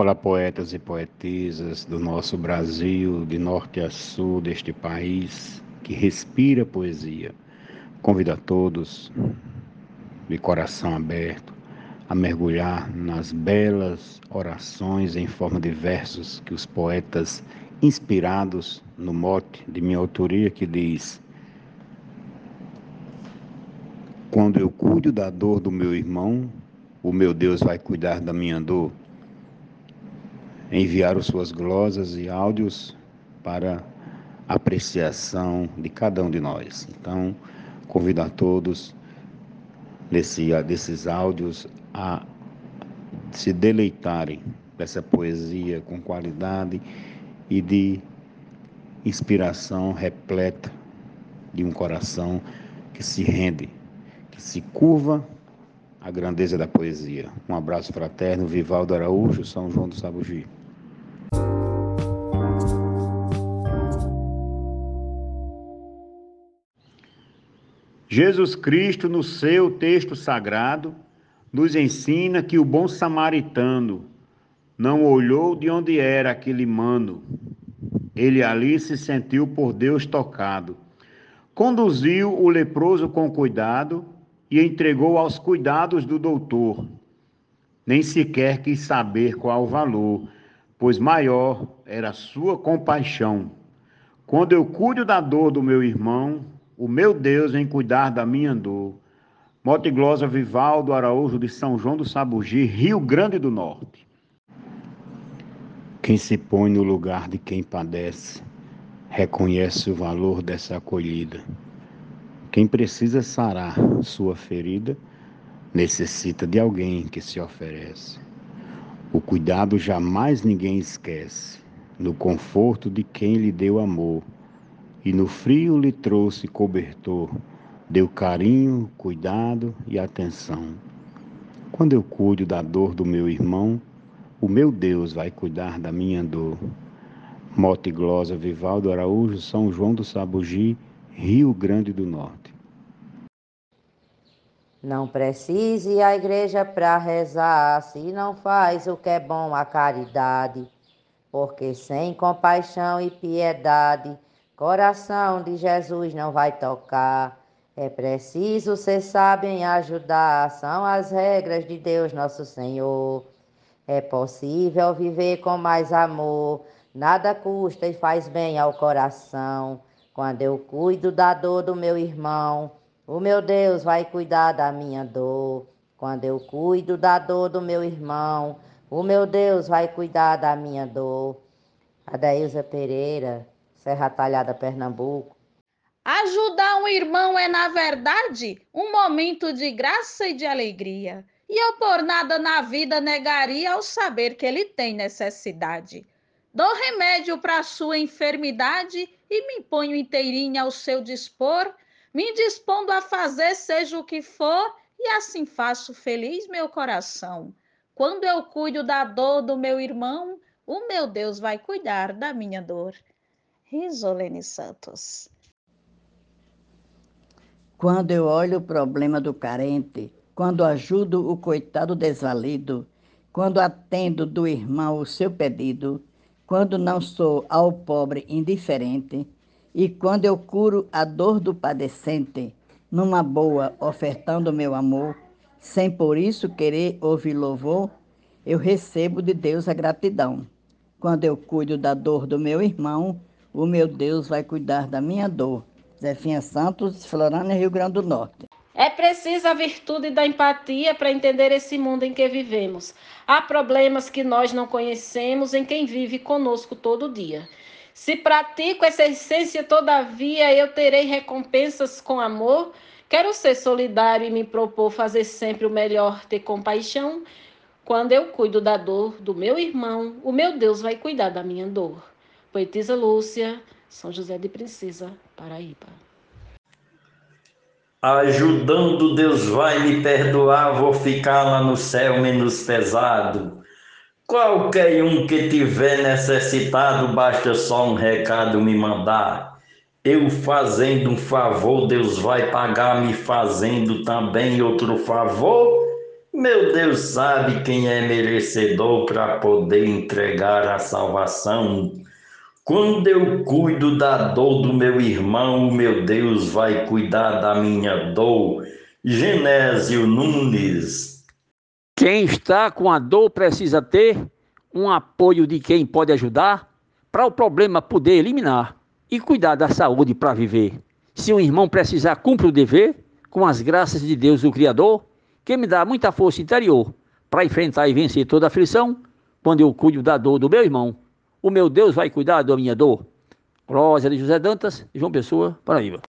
para poetas e poetisas do nosso Brasil, de norte a sul deste país, que respira poesia. Convido a todos, de coração aberto, a mergulhar nas belas orações em forma de versos que os poetas, inspirados no mote de minha autoria, que diz: Quando eu cuido da dor do meu irmão, o meu Deus vai cuidar da minha dor. Enviaram suas glosas e áudios para apreciação de cada um de nós. Então, convido a todos nesse, desses áudios a se deleitarem dessa poesia com qualidade e de inspiração repleta de um coração que se rende, que se curva à grandeza da poesia. Um abraço fraterno, Vivaldo Araújo, São João do Sabugi. Jesus Cristo, no seu texto sagrado, nos ensina que o bom samaritano não olhou de onde era aquele mano. Ele ali se sentiu por Deus tocado. Conduziu o leproso com cuidado e entregou aos cuidados do doutor. Nem sequer quis saber qual o valor, pois maior era sua compaixão. Quando eu cuido da dor do meu irmão, o meu Deus vem cuidar da minha dor. Mote Glosa Vivaldo Araújo de São João do Sabugi, Rio Grande do Norte. Quem se põe no lugar de quem padece, reconhece o valor dessa acolhida. Quem precisa sarar sua ferida, necessita de alguém que se oferece. O cuidado jamais ninguém esquece, no conforto de quem lhe deu amor, e no frio lhe trouxe cobertor Deu carinho, cuidado e atenção. Quando eu cuido da dor do meu irmão, o meu Deus vai cuidar da minha dor. Mote Glosa Vivaldo Araújo, São João do Sabugi, Rio Grande do Norte. Não precise a igreja para rezar, se não faz o que é bom a caridade, porque sem compaixão e piedade, coração de Jesus não vai tocar. É preciso ser sábio em ajudar, são as regras de Deus nosso Senhor. É possível viver com mais amor, nada custa e faz bem ao coração. Quando eu cuido da dor do meu irmão, o meu Deus vai cuidar da minha dor. Quando eu cuido da dor do meu irmão, o meu Deus vai cuidar da minha dor. Adailza Pereira, Serra Talhada, Pernambuco. Ajudar um irmão é, na verdade, um momento de graça e de alegria. E eu por nada na vida negaria ao saber que ele tem necessidade. Dou remédio para sua enfermidade e me ponho inteirinha ao seu dispor, me dispondo a fazer seja o que for, e assim faço feliz meu coração. Quando eu cuido da dor do meu irmão, o meu Deus vai cuidar da minha dor. Risolene Santos. Quando eu olho o problema do carente, quando ajudo o coitado desvalido, quando atendo do irmão o seu pedido, quando não sou ao pobre indiferente, e quando eu curo a dor do padecente, numa boa, ofertando meu amor, sem por isso querer ouvir louvor, eu recebo de Deus a gratidão. Quando eu cuido da dor do meu irmão, o meu Deus vai cuidar da minha dor. Zefinha Santos, Florânia, Rio Grande do Norte. É preciso a virtude da empatia para entender esse mundo em que vivemos. Há problemas que nós não conhecemos em quem vive conosco todo dia. Se pratico essa essência, todavia, eu terei recompensas com amor. Quero ser solidário e me propor fazer sempre o melhor, ter compaixão. Quando eu cuido da dor do meu irmão, o meu Deus vai cuidar da minha dor. Poetisa Lúcia, São José de Princesa, Paraíba. Ajudando Deus vai me perdoar, vou ficar lá no céu menos pesado. Qualquer um que tiver necessitado, basta só um recado me mandar. Eu fazendo um favor, Deus vai pagar me fazendo também outro favor. Meu Deus sabe quem é merecedor para poder entregar a salvação. Quando eu cuido da dor do meu irmão, o meu Deus vai cuidar da minha dor. Genésio Nunes. Quem está com a dor precisa ter um apoio de quem pode ajudar para o problema poder eliminar e cuidar da saúde para viver. Se um irmão precisar, cumpre o dever com as graças de Deus, o Criador, que me dá muita força interior para enfrentar e vencer toda aflição quando eu cuido da dor do meu irmão. O meu Deus vai cuidar da minha dor. Glória de José Dantas, João Pessoa, Paraíba.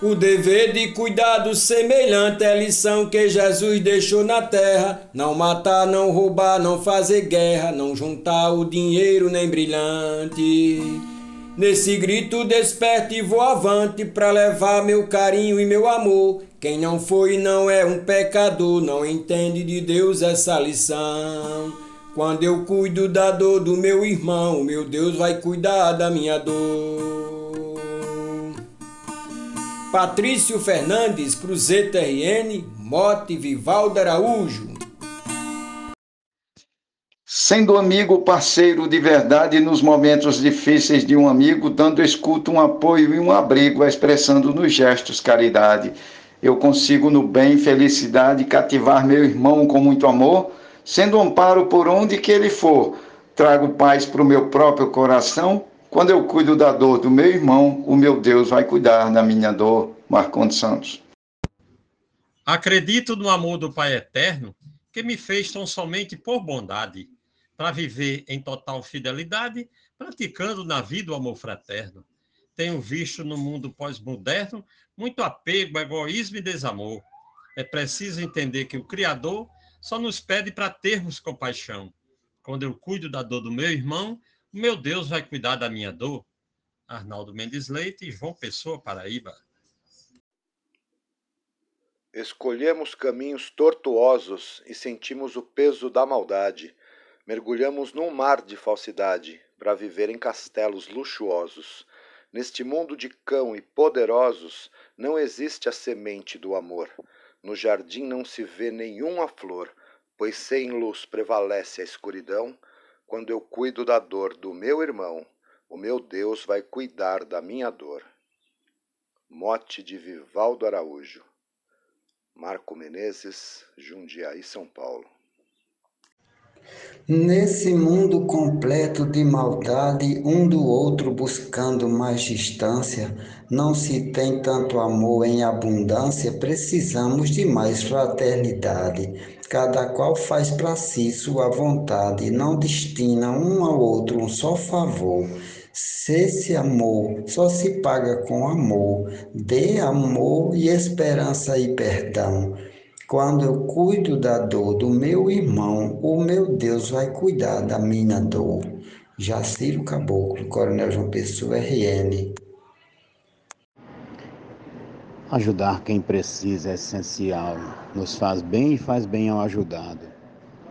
O dever de cuidado semelhante é lição que Jesus deixou na terra. Não matar, não roubar, não fazer guerra, não juntar o dinheiro nem brilhante. Nesse grito desperte e vou avante para levar meu carinho e meu amor. Quem não foi não é um pecador, não entende de Deus essa lição. Quando eu cuido da dor do meu irmão, meu Deus vai cuidar da minha dor. Patrício Fernandes, Cruzeta RN, Mote Vivaldo Araújo. Sendo amigo, parceiro de verdade nos momentos difíceis de um amigo, dando escuta, um apoio e um abrigo, expressando nos gestos caridade. Eu consigo no bem, felicidade, cativar meu irmão com muito amor, sendo amparo por onde que ele for. Trago paz para o meu próprio coração, quando eu cuido da dor do meu irmão, o meu Deus vai cuidar da minha dor. Marcondes Santos. Acredito no amor do Pai Eterno, que me fez tão somente por bondade, para viver em total fidelidade, praticando na vida o amor fraterno. Tenho visto no mundo pós-moderno muito apego, egoísmo e desamor. É preciso entender que o Criador só nos pede para termos compaixão. Quando eu cuido da dor do meu irmão, meu Deus vai cuidar da minha dor. Arnaldo Mendes Leite, João Pessoa, Paraíba. Escolhemos caminhos tortuosos e sentimos o peso da maldade. Mergulhamos num mar de falsidade para viver em castelos luxuosos. Neste mundo de cão e poderosos não existe a semente do amor. No jardim não se vê nenhuma flor, pois sem luz prevalece a escuridão quando eu cuido da dor do meu irmão, o meu Deus vai cuidar da minha dor. Mote de Vivaldo Araújo. Marco Menezes, Jundiaí, São Paulo. Nesse mundo completo de maldade, um do outro buscando mais distância, não se tem tanto amor em abundância, precisamos de mais fraternidade. Cada qual faz para si sua vontade, não destina um ao outro um só favor. Se esse amor só se paga com amor, dê amor e esperança e perdão. Quando eu cuido da dor do meu irmão, o meu Deus vai cuidar da minha dor. Jaciro Caboclo, Coronel João Pessoa, RN. Ajudar quem precisa é essencial. Nos faz bem e faz bem ao ajudado.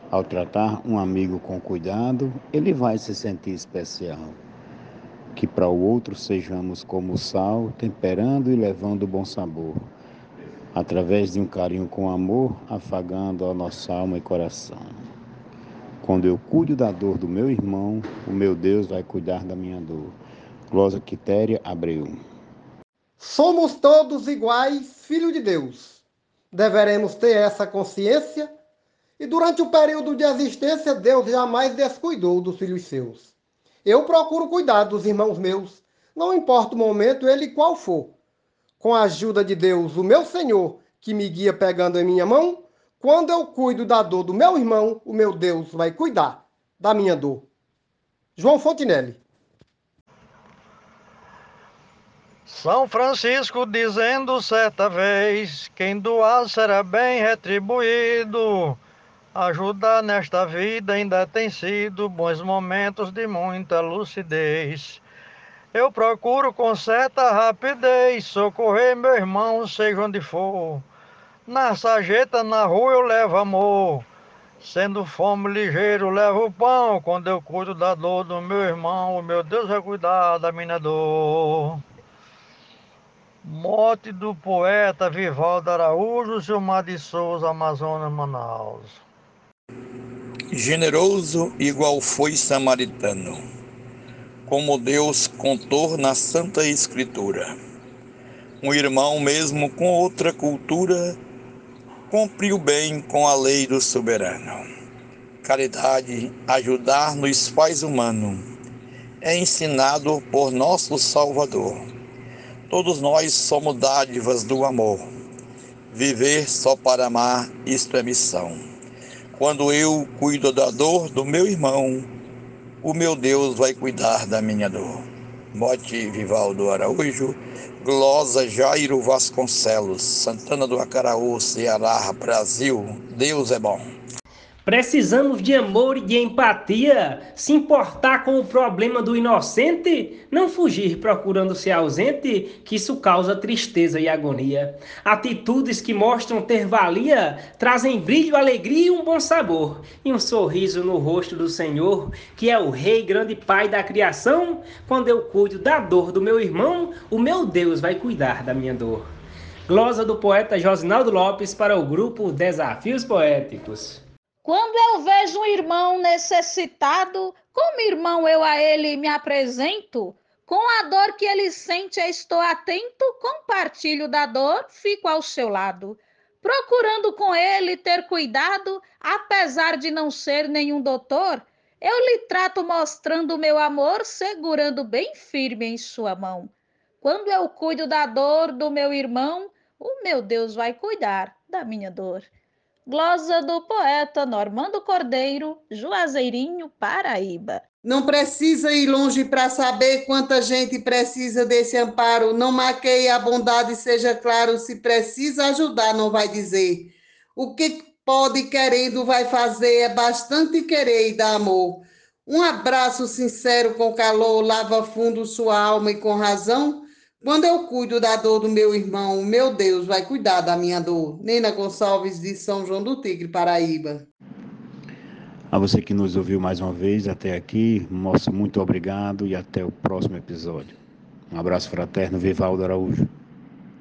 Ao tratar um amigo com cuidado, ele vai se sentir especial. Que para o outro sejamos como o sal, temperando e levando bom sabor através de um carinho com amor, afagando a nossa alma e coração. Quando eu cuido da dor do meu irmão, o meu Deus vai cuidar da minha dor. Glosa Quitéria Abreu. Somos todos iguais, filho de Deus. Deveremos ter essa consciência e durante o período de existência, Deus jamais descuidou dos filhos seus. Eu procuro cuidar dos irmãos meus, não importa o momento, ele qual for com a ajuda de Deus, o meu Senhor, que me guia pegando em minha mão, quando eu cuido da dor do meu irmão, o meu Deus vai cuidar da minha dor. João Fontinelli. São Francisco dizendo certa vez: quem doar será bem retribuído. Ajudar nesta vida ainda tem sido bons momentos de muita lucidez. Eu procuro com certa rapidez socorrer meu irmão, seja onde for. Na sarjeta, na rua, eu levo amor. Sendo fome ligeiro, levo pão. Quando eu cuido da dor do meu irmão, o meu Deus vai cuidar da minha dor. Morte do poeta Vivaldo Araújo, Gilmar de Souza, Amazonas, Manaus. Generoso igual foi samaritano, como Deus contou na Santa Escritura. Um irmão mesmo com outra cultura, cumpriu bem com a lei do soberano. Caridade, ajudar nos faz humano, é ensinado por nosso Salvador Todos nós somos dádivas do amor. Viver só para amar, isto é missão. Quando eu cuido da dor do meu irmão, o meu Deus vai cuidar da minha dor. Mote Vivaldo Araújo, Glosa Jairo Vasconcelos, Santana do Acaraú, Ceará, Brasil. Deus é bom. Precisamos de amor e de empatia, se importar com o problema do inocente, não fugir procurando ser ausente, que isso causa tristeza e agonia. Atitudes que mostram ter valia trazem brilho, alegria e um bom sabor, e um sorriso no rosto do Senhor, que é o Rei, grande Pai da criação. Quando eu cuido da dor do meu irmão, o meu Deus vai cuidar da minha dor. Glosa do poeta Josinaldo Lopes para o grupo Desafios Poéticos. Quando eu vejo um irmão necessitado, como irmão eu a ele me apresento. Com a dor que ele sente, estou atento, compartilho da dor, fico ao seu lado. Procurando com ele ter cuidado, apesar de não ser nenhum doutor, eu lhe trato mostrando meu amor, segurando bem firme em sua mão. Quando eu cuido da dor do meu irmão, o meu Deus vai cuidar da minha dor. Glosa do poeta Normando Cordeiro, Juazeirinho, Paraíba. Não precisa ir longe para saber quanta gente precisa desse amparo. Não maqueie a bondade, seja claro, se precisa ajudar, não vai dizer. O que pode querendo vai fazer é bastante querer e dar amor. Um abraço sincero com calor lava fundo sua alma e com razão quando eu cuido da dor do meu irmão, meu Deus vai cuidar da minha dor. Nena Gonçalves, de São João do Tigre, Paraíba. A você que nos ouviu mais uma vez até aqui, nosso muito obrigado e até o próximo episódio. Um abraço fraterno, Vivaldo Araújo.